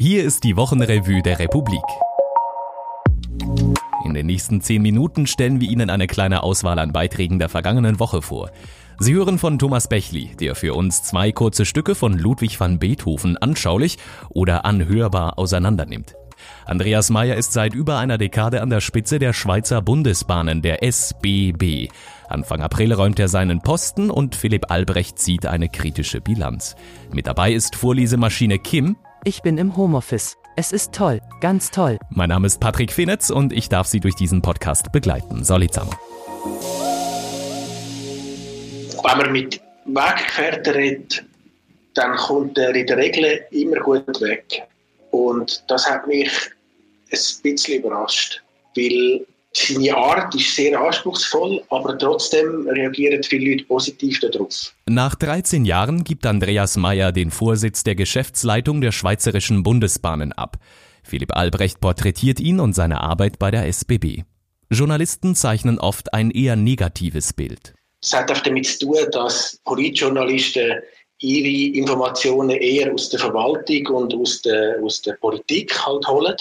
Hier ist die Wochenrevue der Republik. In den nächsten zehn Minuten stellen wir Ihnen eine kleine Auswahl an Beiträgen der vergangenen Woche vor. Sie hören von Thomas Bechli, der für uns zwei kurze Stücke von Ludwig van Beethoven anschaulich oder anhörbar auseinandernimmt. Andreas Meyer ist seit über einer Dekade an der Spitze der Schweizer Bundesbahnen, der SBB. Anfang April räumt er seinen Posten und Philipp Albrecht zieht eine kritische Bilanz. Mit dabei ist Vorlesemaschine Kim, ich bin im Homeoffice. Es ist toll, ganz toll. Mein Name ist Patrick Fenetz und ich darf Sie durch diesen Podcast begleiten. Solizamo. Wenn man mit Weggefährten redet, dann kommt er in der Regel immer gut weg. Und das hat mich ein bisschen überrascht, weil seine Art ist sehr anspruchsvoll, aber trotzdem reagieren viele Leute positiv darauf. Nach 13 Jahren gibt Andreas Mayer den Vorsitz der Geschäftsleitung der Schweizerischen Bundesbahnen ab. Philipp Albrecht porträtiert ihn und seine Arbeit bei der SBB. Journalisten zeichnen oft ein eher negatives Bild. Das hat auch damit zu tun, dass Politjournalisten ihre Informationen eher aus der Verwaltung und aus der, aus der Politik halt holen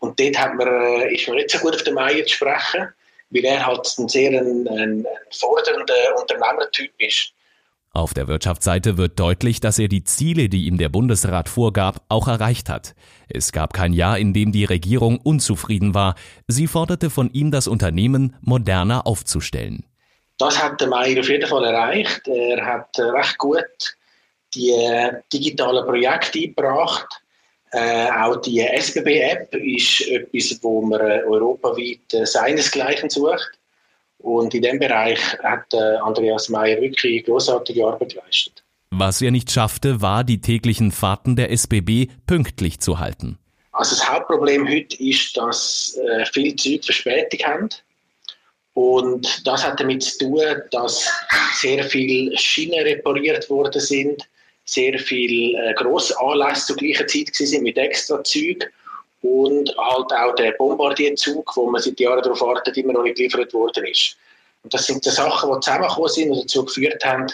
und dort hat man, äh, ist man nicht so gut auf den Meier zu sprechen, weil er halt ein sehr ein, ein fordernder Unternehmertyp ist. Auf der Wirtschaftsseite wird deutlich, dass er die Ziele, die ihm der Bundesrat vorgab, auch erreicht hat. Es gab kein Jahr, in dem die Regierung unzufrieden war. Sie forderte von ihm, das Unternehmen moderner aufzustellen. Das hat der Meier auf jeden Fall erreicht. Er hat äh, recht gut die äh, digitalen Projekte eingebracht. Äh, auch die SBB-App ist etwas, wo man äh, europaweit äh, seinesgleichen sucht. Und in dem Bereich hat äh, Andreas Mayer wirklich großartige Arbeit geleistet. Was er nicht schaffte, war, die täglichen Fahrten der SBB pünktlich zu halten. Also das Hauptproblem heute ist, dass äh, viele Züge Verspätung haben. Und das hat damit zu tun, dass sehr viele Schienen repariert worden sind sehr viele äh, Grossanlässe zur gleichen Zeit sind mit extra Züg und halt auch der Bombardierzug, wo man seit Jahren darauf wartet, immer noch nicht geliefert worden ist. Und das sind die Sachen, die zusammengekommen sind und dazu geführt haben,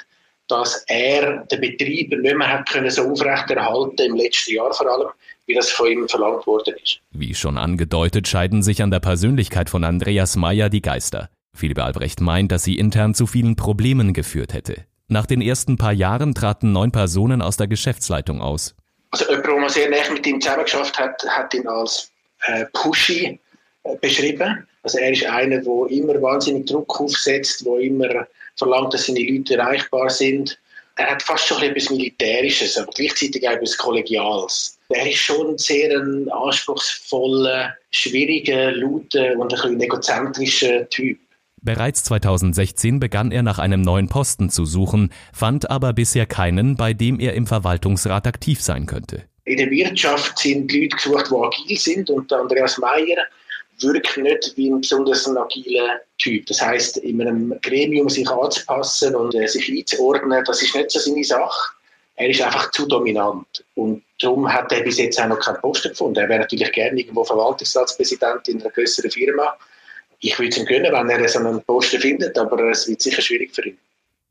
dass er den Betrieb nicht mehr hat können so aufrechterhalten im letzten Jahr vor allem, wie das von ihm verlangt worden ist. Wie schon angedeutet, scheiden sich an der Persönlichkeit von Andreas Mayer die Geister. Philipp Albrecht meint, dass sie intern zu vielen Problemen geführt hätte. Nach den ersten paar Jahren traten neun Personen aus der Geschäftsleitung aus. Also jemand, der sehr nah mit ihm zusammengeschafft hat, hat ihn als äh, Pushy äh, beschrieben. Also er ist einer, der immer wahnsinnig Druck aufsetzt, der immer verlangt, dass seine Leute erreichbar sind. Er hat fast schon etwas Militärisches, aber gleichzeitig auch etwas Kollegiales. Er ist schon sehr ein anspruchsvoller, schwieriger, lauter und ein bisschen egozentrischer Typ. Bereits 2016 begann er nach einem neuen Posten zu suchen, fand aber bisher keinen, bei dem er im Verwaltungsrat aktiv sein könnte. In der Wirtschaft sind Leute gesucht, die agil sind und Andreas Mayer wirkt nicht wie ein besonders agiler Typ. Das heißt, in einem Gremium sich anzupassen und äh, sich einzuordnen, das ist nicht so seine Sache. Er ist einfach zu dominant. Und darum hat er bis jetzt auch noch keinen Posten gefunden. Er wäre natürlich gerne irgendwo Verwaltungsratspräsident in einer größeren Firma ich würde es ihm gönnen, wenn er so einen Posten findet, aber es wird sicher schwierig für ihn.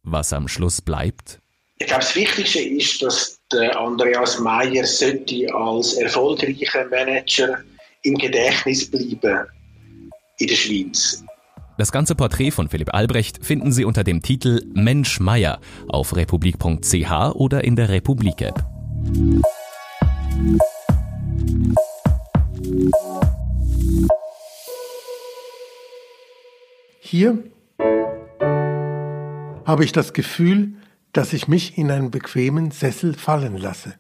Was am Schluss bleibt? Ich glaube, das Wichtigste ist, dass der Andreas Mayer sollte als erfolgreicher Manager im Gedächtnis bleiben in der Schweiz. Das ganze Porträt von Philipp Albrecht finden Sie unter dem Titel Mensch Meier auf republik.ch oder in der Republik-App. Hier habe ich das Gefühl, dass ich mich in einen bequemen Sessel fallen lasse.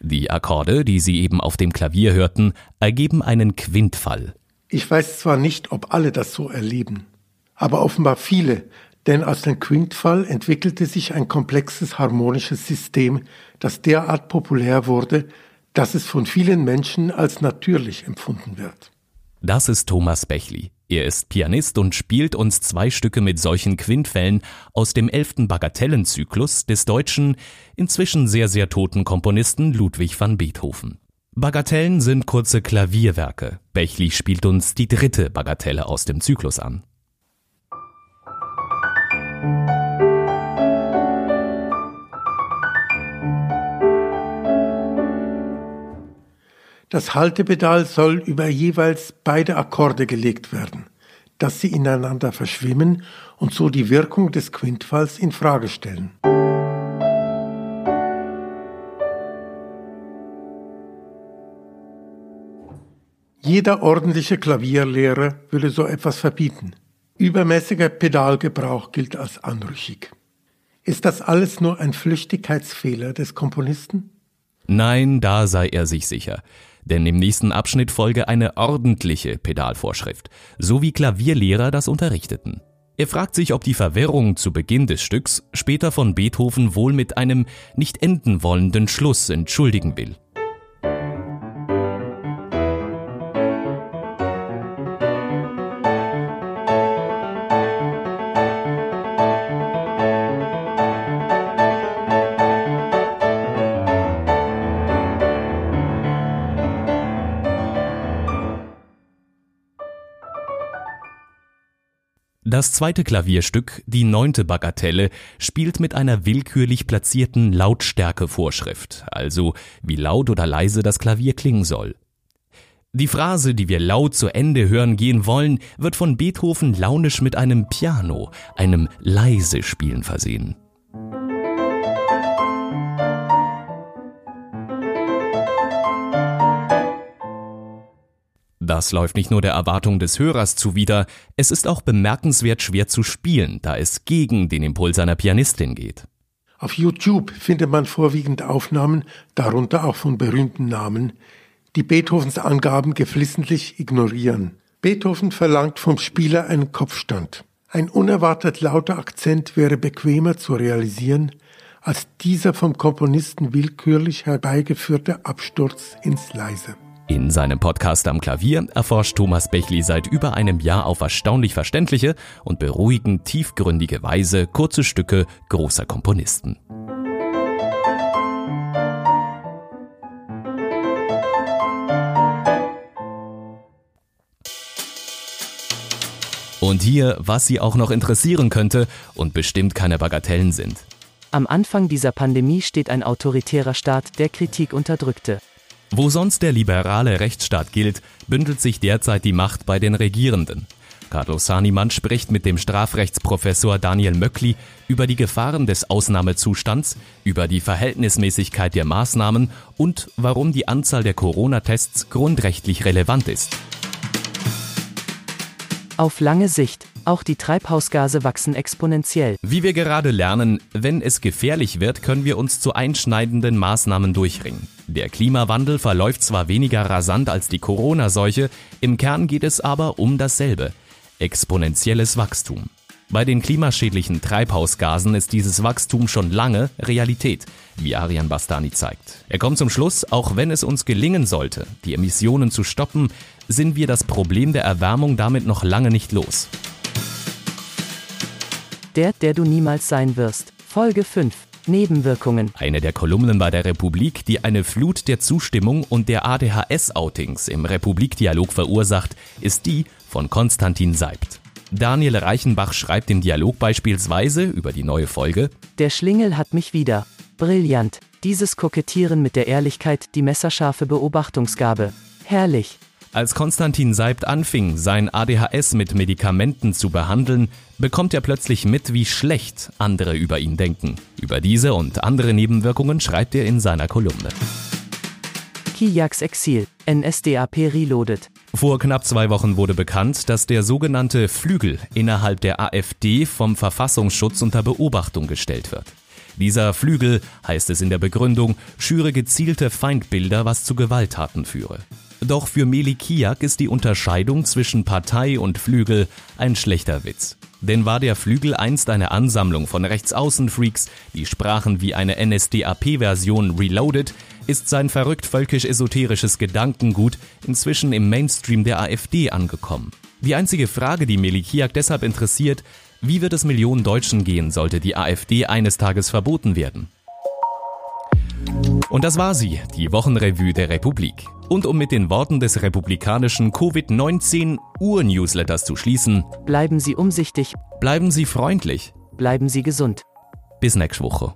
Die Akkorde, die Sie eben auf dem Klavier hörten, ergeben einen Quintfall. Ich weiß zwar nicht, ob alle das so erleben, aber offenbar viele, denn aus dem Quintfall entwickelte sich ein komplexes harmonisches System, das derart populär wurde, dass es von vielen Menschen als natürlich empfunden wird. Das ist Thomas Bechli. Er ist Pianist und spielt uns zwei Stücke mit solchen Quintfällen aus dem elften Bagatellenzyklus des deutschen, inzwischen sehr, sehr toten Komponisten Ludwig van Beethoven. Bagatellen sind kurze Klavierwerke. Bechli spielt uns die dritte Bagatelle aus dem Zyklus an. Das Haltepedal soll über jeweils beide Akkorde gelegt werden, dass sie ineinander verschwimmen und so die Wirkung des Quintfalls in Frage stellen. Jeder ordentliche Klavierlehrer würde so etwas verbieten. Übermäßiger Pedalgebrauch gilt als anrüchig. Ist das alles nur ein Flüchtigkeitsfehler des Komponisten? Nein, da sei er sich sicher. Denn im nächsten Abschnitt folge eine ordentliche Pedalvorschrift, so wie Klavierlehrer das unterrichteten. Er fragt sich, ob die Verwirrung zu Beginn des Stücks später von Beethoven wohl mit einem nicht enden wollenden Schluss entschuldigen will. Das zweite Klavierstück, die neunte Bagatelle, spielt mit einer willkürlich platzierten Lautstärkevorschrift, also wie laut oder leise das Klavier klingen soll. Die Phrase, die wir laut zu Ende hören gehen wollen, wird von Beethoven launisch mit einem Piano, einem leise Spielen versehen. Das läuft nicht nur der Erwartung des Hörers zuwider, es ist auch bemerkenswert schwer zu spielen, da es gegen den Impuls einer Pianistin geht. Auf YouTube findet man vorwiegend Aufnahmen, darunter auch von berühmten Namen, die Beethovens Angaben geflissentlich ignorieren. Beethoven verlangt vom Spieler einen Kopfstand. Ein unerwartet lauter Akzent wäre bequemer zu realisieren als dieser vom Komponisten willkürlich herbeigeführte Absturz ins Leise. In seinem Podcast am Klavier erforscht Thomas Bechli seit über einem Jahr auf erstaunlich verständliche und beruhigend tiefgründige Weise kurze Stücke großer Komponisten. Und hier, was Sie auch noch interessieren könnte und bestimmt keine Bagatellen sind. Am Anfang dieser Pandemie steht ein autoritärer Staat, der Kritik unterdrückte. Wo sonst der liberale Rechtsstaat gilt, bündelt sich derzeit die Macht bei den Regierenden. Carlos Sanimann spricht mit dem Strafrechtsprofessor Daniel Möckli über die Gefahren des Ausnahmezustands, über die Verhältnismäßigkeit der Maßnahmen und warum die Anzahl der Corona-Tests grundrechtlich relevant ist. Auf lange Sicht auch die Treibhausgase wachsen exponentiell. Wie wir gerade lernen, wenn es gefährlich wird, können wir uns zu einschneidenden Maßnahmen durchringen. Der Klimawandel verläuft zwar weniger rasant als die Corona-Seuche, im Kern geht es aber um dasselbe. Exponentielles Wachstum. Bei den klimaschädlichen Treibhausgasen ist dieses Wachstum schon lange Realität, wie Arian Bastani zeigt. Er kommt zum Schluss, auch wenn es uns gelingen sollte, die Emissionen zu stoppen, sind wir das Problem der Erwärmung damit noch lange nicht los. Der, der du niemals sein wirst. Folge 5. Nebenwirkungen. Eine der Kolumnen bei der Republik, die eine Flut der Zustimmung und der ADHS-Outings im Republikdialog verursacht, ist die von Konstantin Seibt. Daniel Reichenbach schreibt im Dialog beispielsweise über die neue Folge Der Schlingel hat mich wieder. Brillant. Dieses Kokettieren mit der Ehrlichkeit, die messerscharfe Beobachtungsgabe. Herrlich. Als Konstantin Seibt anfing, sein ADHS mit Medikamenten zu behandeln, bekommt er plötzlich mit, wie schlecht andere über ihn denken. Über diese und andere Nebenwirkungen schreibt er in seiner Kolumne. Kijaks Exil, NSDAP Reloaded. Vor knapp zwei Wochen wurde bekannt, dass der sogenannte Flügel innerhalb der AfD vom Verfassungsschutz unter Beobachtung gestellt wird. Dieser Flügel, heißt es in der Begründung, schüre gezielte Feindbilder, was zu Gewalttaten führe. Doch für Meli Kiak ist die Unterscheidung zwischen Partei und Flügel ein schlechter Witz. Denn war der Flügel einst eine Ansammlung von Rechtsaußenfreaks, die sprachen wie eine NSDAP-Version Reloaded, ist sein verrückt völkisch-esoterisches Gedankengut inzwischen im Mainstream der AfD angekommen. Die einzige Frage, die Melikiak deshalb interessiert, wie wird es Millionen Deutschen gehen, sollte die AfD eines Tages verboten werden? Und das war sie, die Wochenrevue der Republik. Und um mit den Worten des republikanischen Covid-19-Ur-Newsletters zu schließen, Bleiben Sie umsichtig, bleiben Sie freundlich. bleiben Sie gesund. Bis nächste Woche.